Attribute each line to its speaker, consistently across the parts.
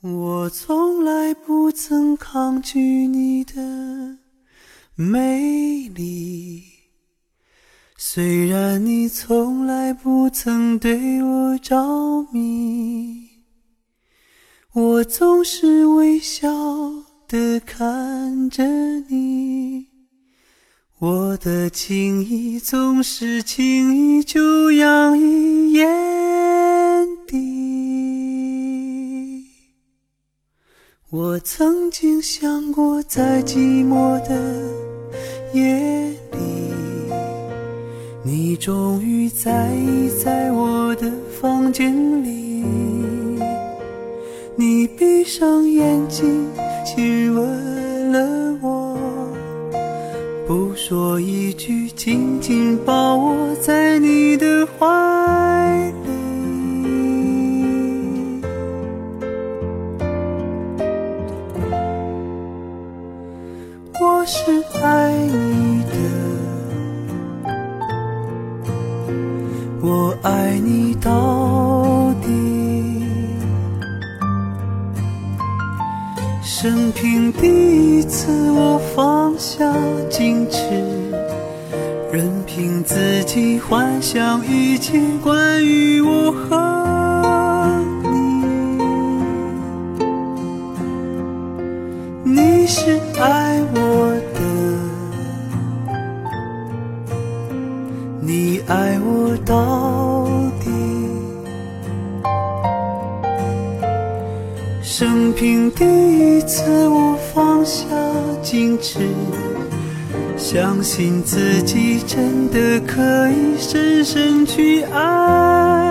Speaker 1: 我从来不曾抗拒你的美丽，虽然你从来不曾对我着迷，我总是微笑的看着你，我的情意总是轻易就洋溢我曾经想过，在寂寞的夜里，你终于在意在我的房间里。你闭上眼睛，亲吻了我，不说一句，紧紧抱我在你的怀凭自己幻想一切关于我和你。你是相信自己真的可以深深去爱。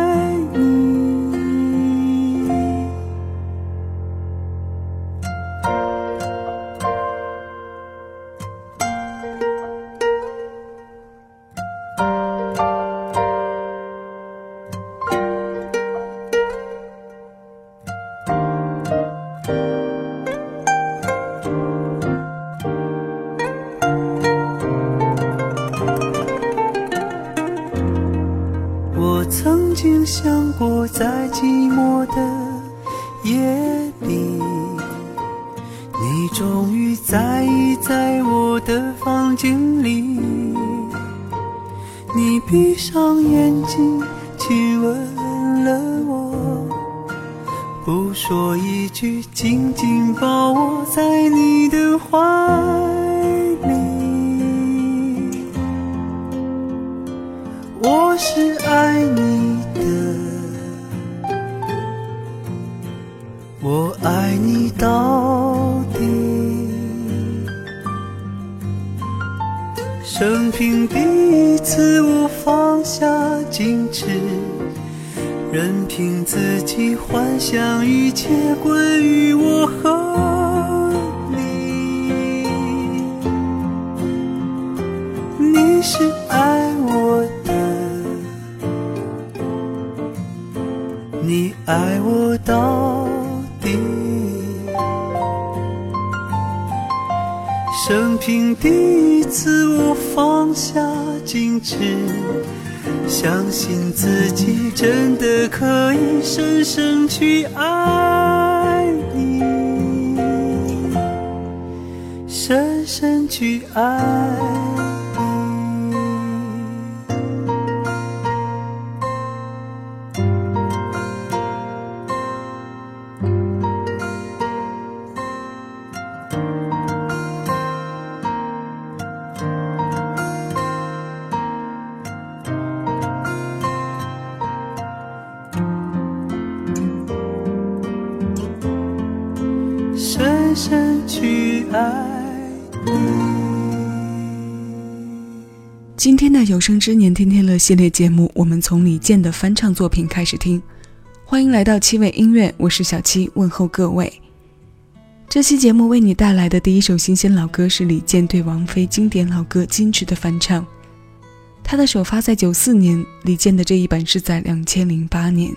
Speaker 1: 紧抱我在你的怀里。我是爱你的，我爱你到底。生平第一次，我放下矜持，任凭自己幻想一切关于我和你。你是爱我的，你爱我到底。生平第一次，我放下矜持，相信自己真的可以深深去爱你，深深去爱。爱
Speaker 2: 今天的有生之年天天乐系列节目，我们从李健的翻唱作品开始听。欢迎来到七味音乐，我是小七，问候各位。这期节目为你带来的第一首新鲜老歌是李健对王菲经典老歌《矜持》的翻唱。他的首发在九四年，李健的这一版是在两千零八年。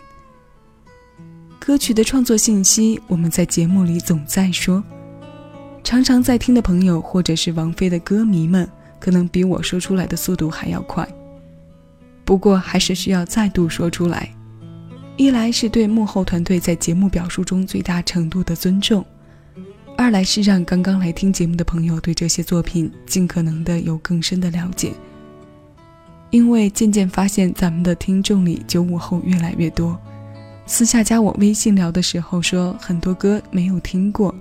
Speaker 2: 歌曲的创作信息，我们在节目里总在说，常常在听的朋友或者是王菲的歌迷们，可能比我说出来的速度还要快。不过还是需要再度说出来，一来是对幕后团队在节目表述中最大程度的尊重，二来是让刚刚来听节目的朋友对这些作品尽可能的有更深的了解。因为渐渐发现咱们的听众里九五后越来越多，私下加我微信聊的时候说很多歌没有听过，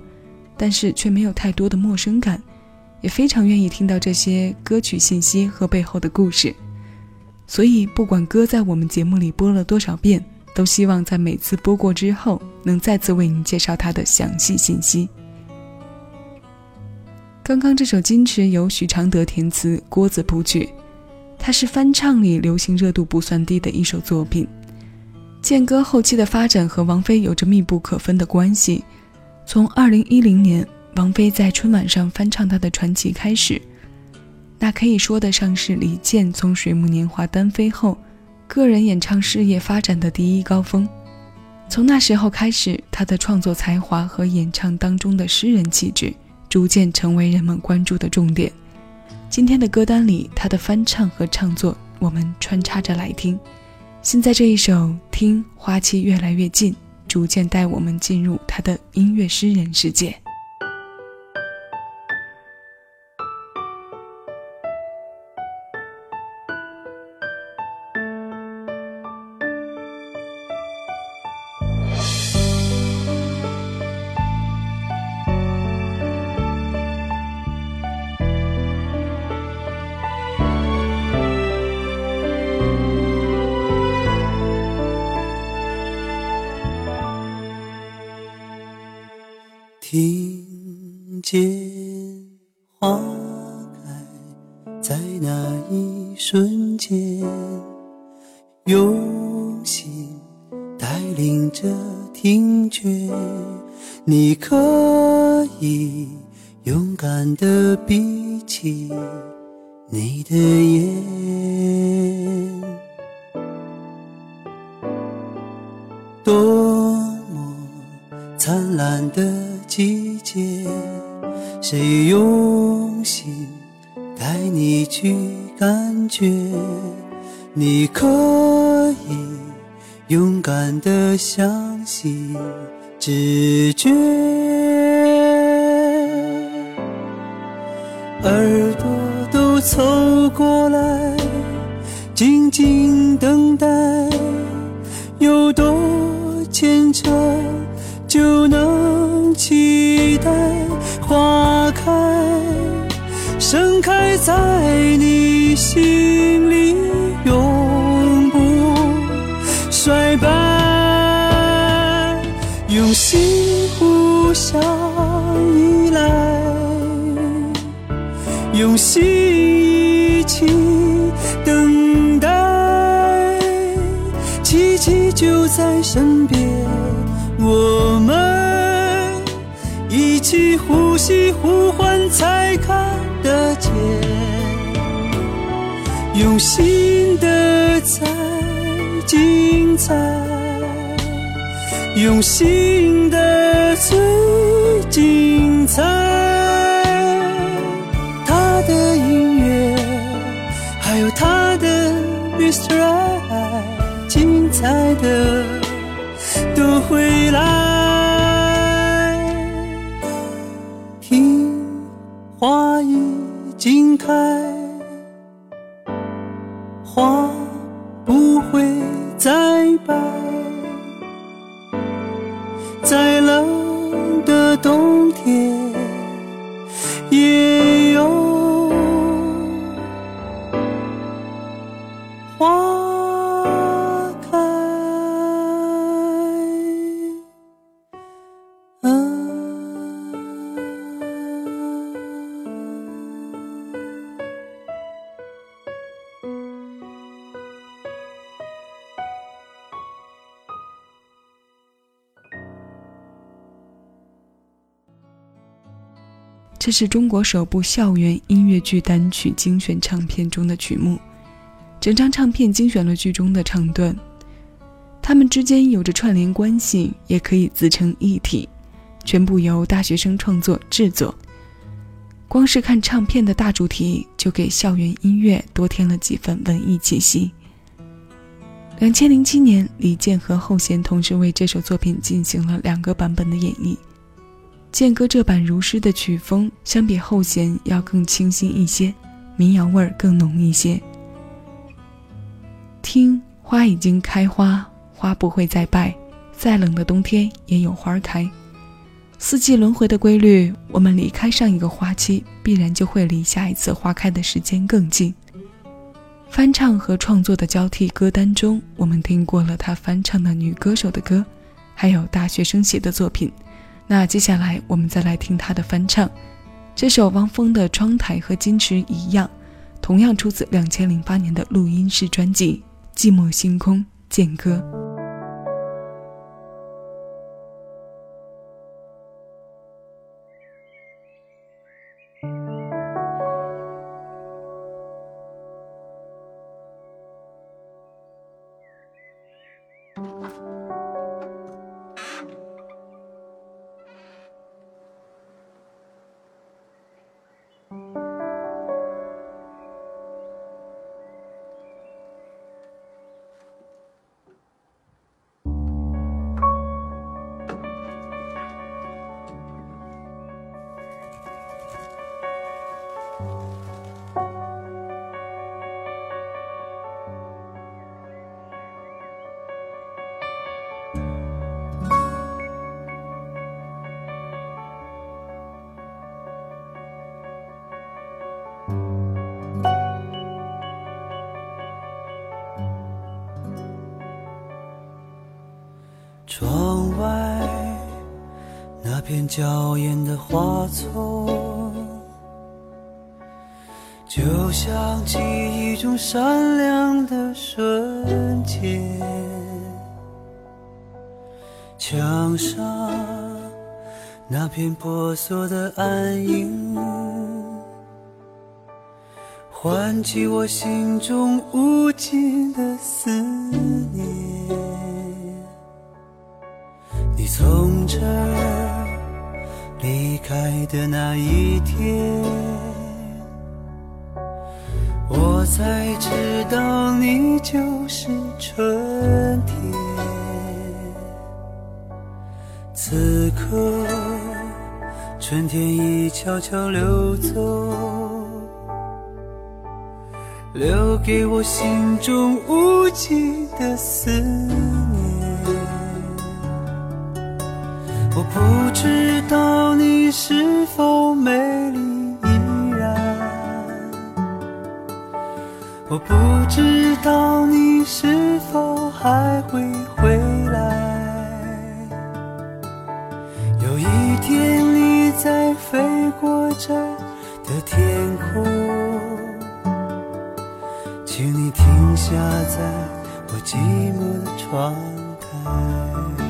Speaker 2: 但是却没有太多的陌生感，也非常愿意听到这些歌曲信息和背后的故事。所以不管歌在我们节目里播了多少遍，都希望在每次播过之后能再次为您介绍它的详细信息。刚刚这首《矜持》由许常德填词，郭子谱曲。它是翻唱里流行热度不算低的一首作品。健哥后期的发展和王菲有着密不可分的关系。从2010年王菲在春晚上翻唱她的传奇开始，那可以说得上是李健从《水木年华》单飞后，个人演唱事业发展的第一高峰。从那时候开始，他的创作才华和演唱当中的诗人气质，逐渐成为人们关注的重点。今天的歌单里，他的翻唱和唱作，我们穿插着来听。现在这一首《听花期越来越近》，逐渐带我们进入他的音乐诗人世界。
Speaker 1: 领着听觉，你可以勇敢地闭起你的眼，多么灿烂的。季节，谁用心带你去感觉？你可以勇敢的相信直觉，耳朵都凑过来，静静等待，有多牵扯就能。期待花开，盛开在你心互相依赖，用心一起等待，奇迹就在身边。我们。一起呼吸，呼唤才看得见。用心的在精彩，用心的最精彩。他的音乐，还有他的 Mr. 爱，精彩的都会来。听花已经开，花不会再败，
Speaker 2: 这是中国首部校园音乐剧单曲精选唱片中的曲目，整张唱片精选了剧中的唱段，它们之间有着串联关系，也可以自成一体，全部由大学生创作制作。光是看唱片的大主题，就给校园音乐多添了几分文艺气息。两千零七年，李健和后弦同时为这首作品进行了两个版本的演绎。健哥这版如诗的曲风，相比后弦要更清新一些，民谣味儿更浓一些。听，花已经开花，花不会再败，再冷的冬天也有花开。四季轮回的规律，我们离开上一个花期，必然就会离下一次花开的时间更近。翻唱和创作的交替歌单中，我们听过了他翻唱的女歌手的歌，还有大学生写的作品。那接下来我们再来听他的翻唱，这首汪峰的《窗台》和金池一样，同样出自两千零八年的录音室专辑《寂寞星空》剑歌。
Speaker 1: 窗外那片娇艳的花丛，就像记忆中闪亮的瞬间。墙上那片婆娑的暗影，唤起我心中无尽的思念。从这儿离开的那一天，我才知道你就是春天。此刻，春天已悄悄溜走，留给我心中无尽的思念。不知道你是否美丽依然，我不知道你是否还会回来。有一天你在飞过这的天空，请你停下在我寂寞的窗台。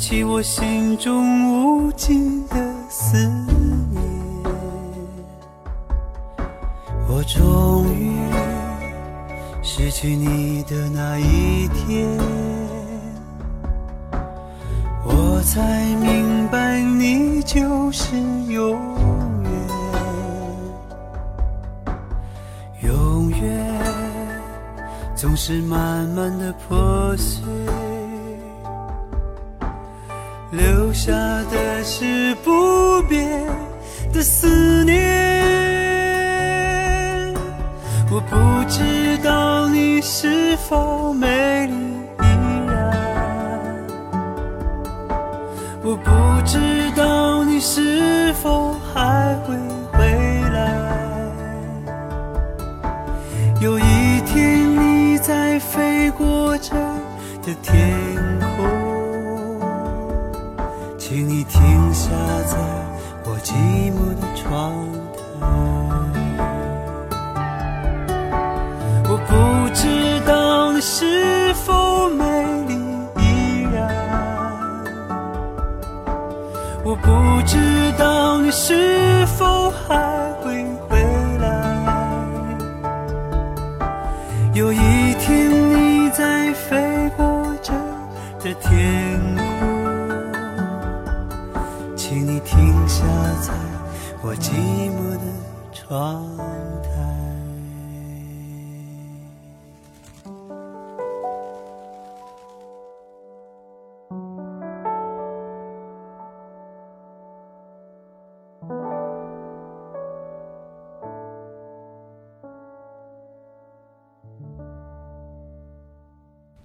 Speaker 1: 起我心中无尽的思念。我终于失去你的那一天，我才明白你就是永远，永远总是慢慢的破碎，下的是不变的思念。我不知道你是否美丽依然，我不知道你是否还会回来。有一天你在飞过这的天空，请你停下在我寂寞的窗台。我不知道你是否美丽依然，我不知道你是否还请你停下在我寂寞的窗台。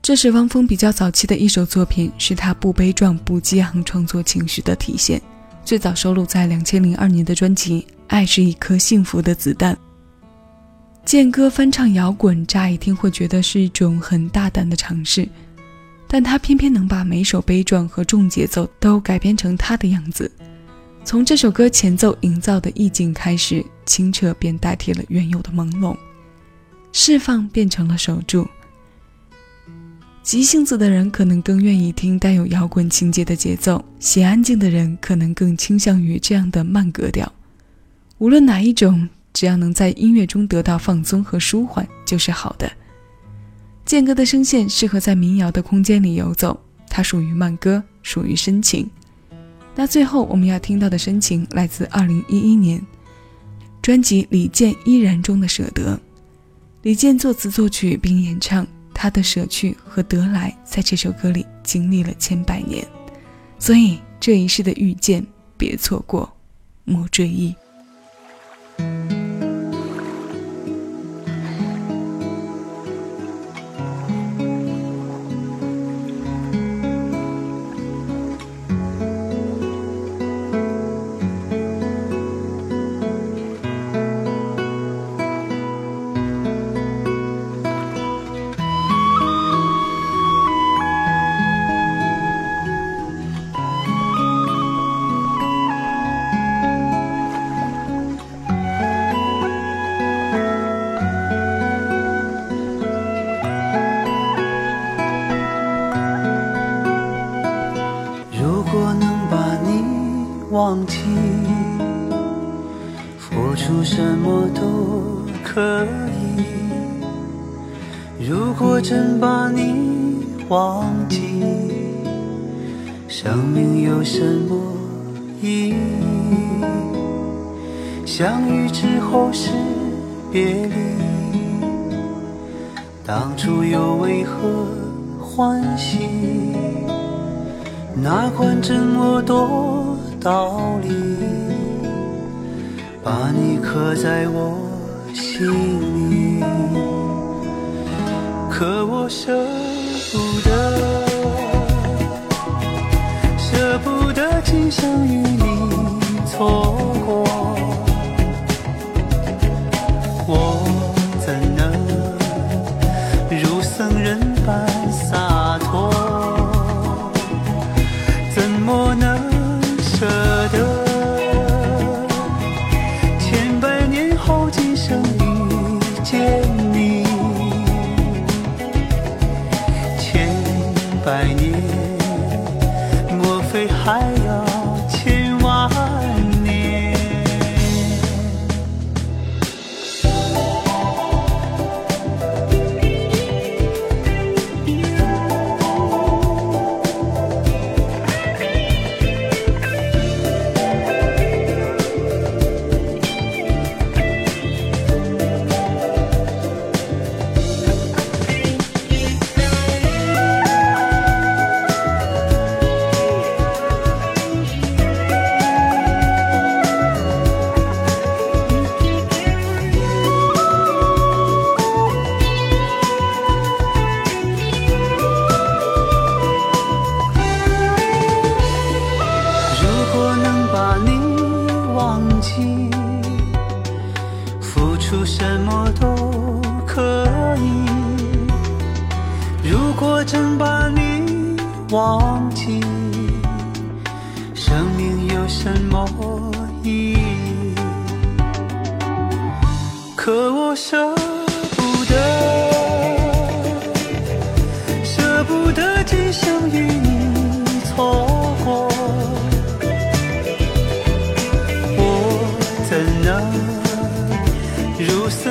Speaker 2: 这是汪峰比较早期的一首作品，是他不悲壮、不激昂创作情绪的体现。最早收录在两千零二年的专辑《爱是一颗幸福的子弹》。健哥翻唱摇滚，乍一听会觉得是一种很大胆的尝试，但他偏偏能把每首悲壮和重节奏都改编成他的样子。从这首歌前奏营造的意境开始，清澈便代替了原有的朦胧，释放变成了守住。急性子的人可能更愿意听带有摇滚情节的节奏，喜安静的人可能更倾向于这样的慢格调。无论哪一种，只要能在音乐中得到放松和舒缓，就是好的。健哥的声线适合在民谣的空间里游走，它属于慢歌，属于深情。那最后我们要听到的深情，来自2011年专辑《李健依然》中的《舍得》，李健作词作曲并演唱。他的舍去和得来，在这首歌里经历了千百年，所以这一世的遇见，别错过，莫追忆。
Speaker 1: 真把你忘记，生命有什么意义？相遇之后是别离，当初又为何欢喜？哪管这么多。道理，把你刻在我心里，可我舍不得，舍不得今生与你错过，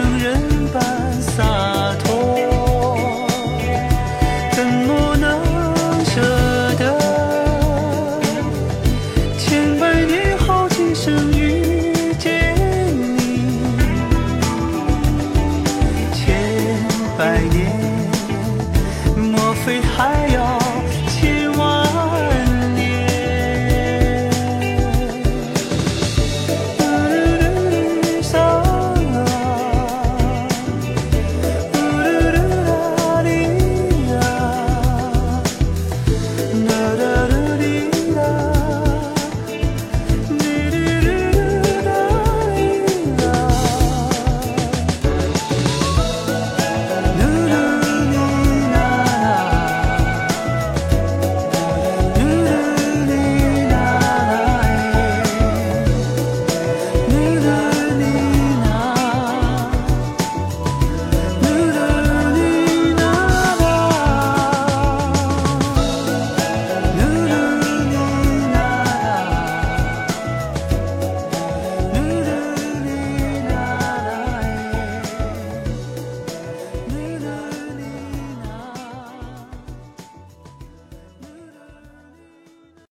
Speaker 1: 情人般洒脱。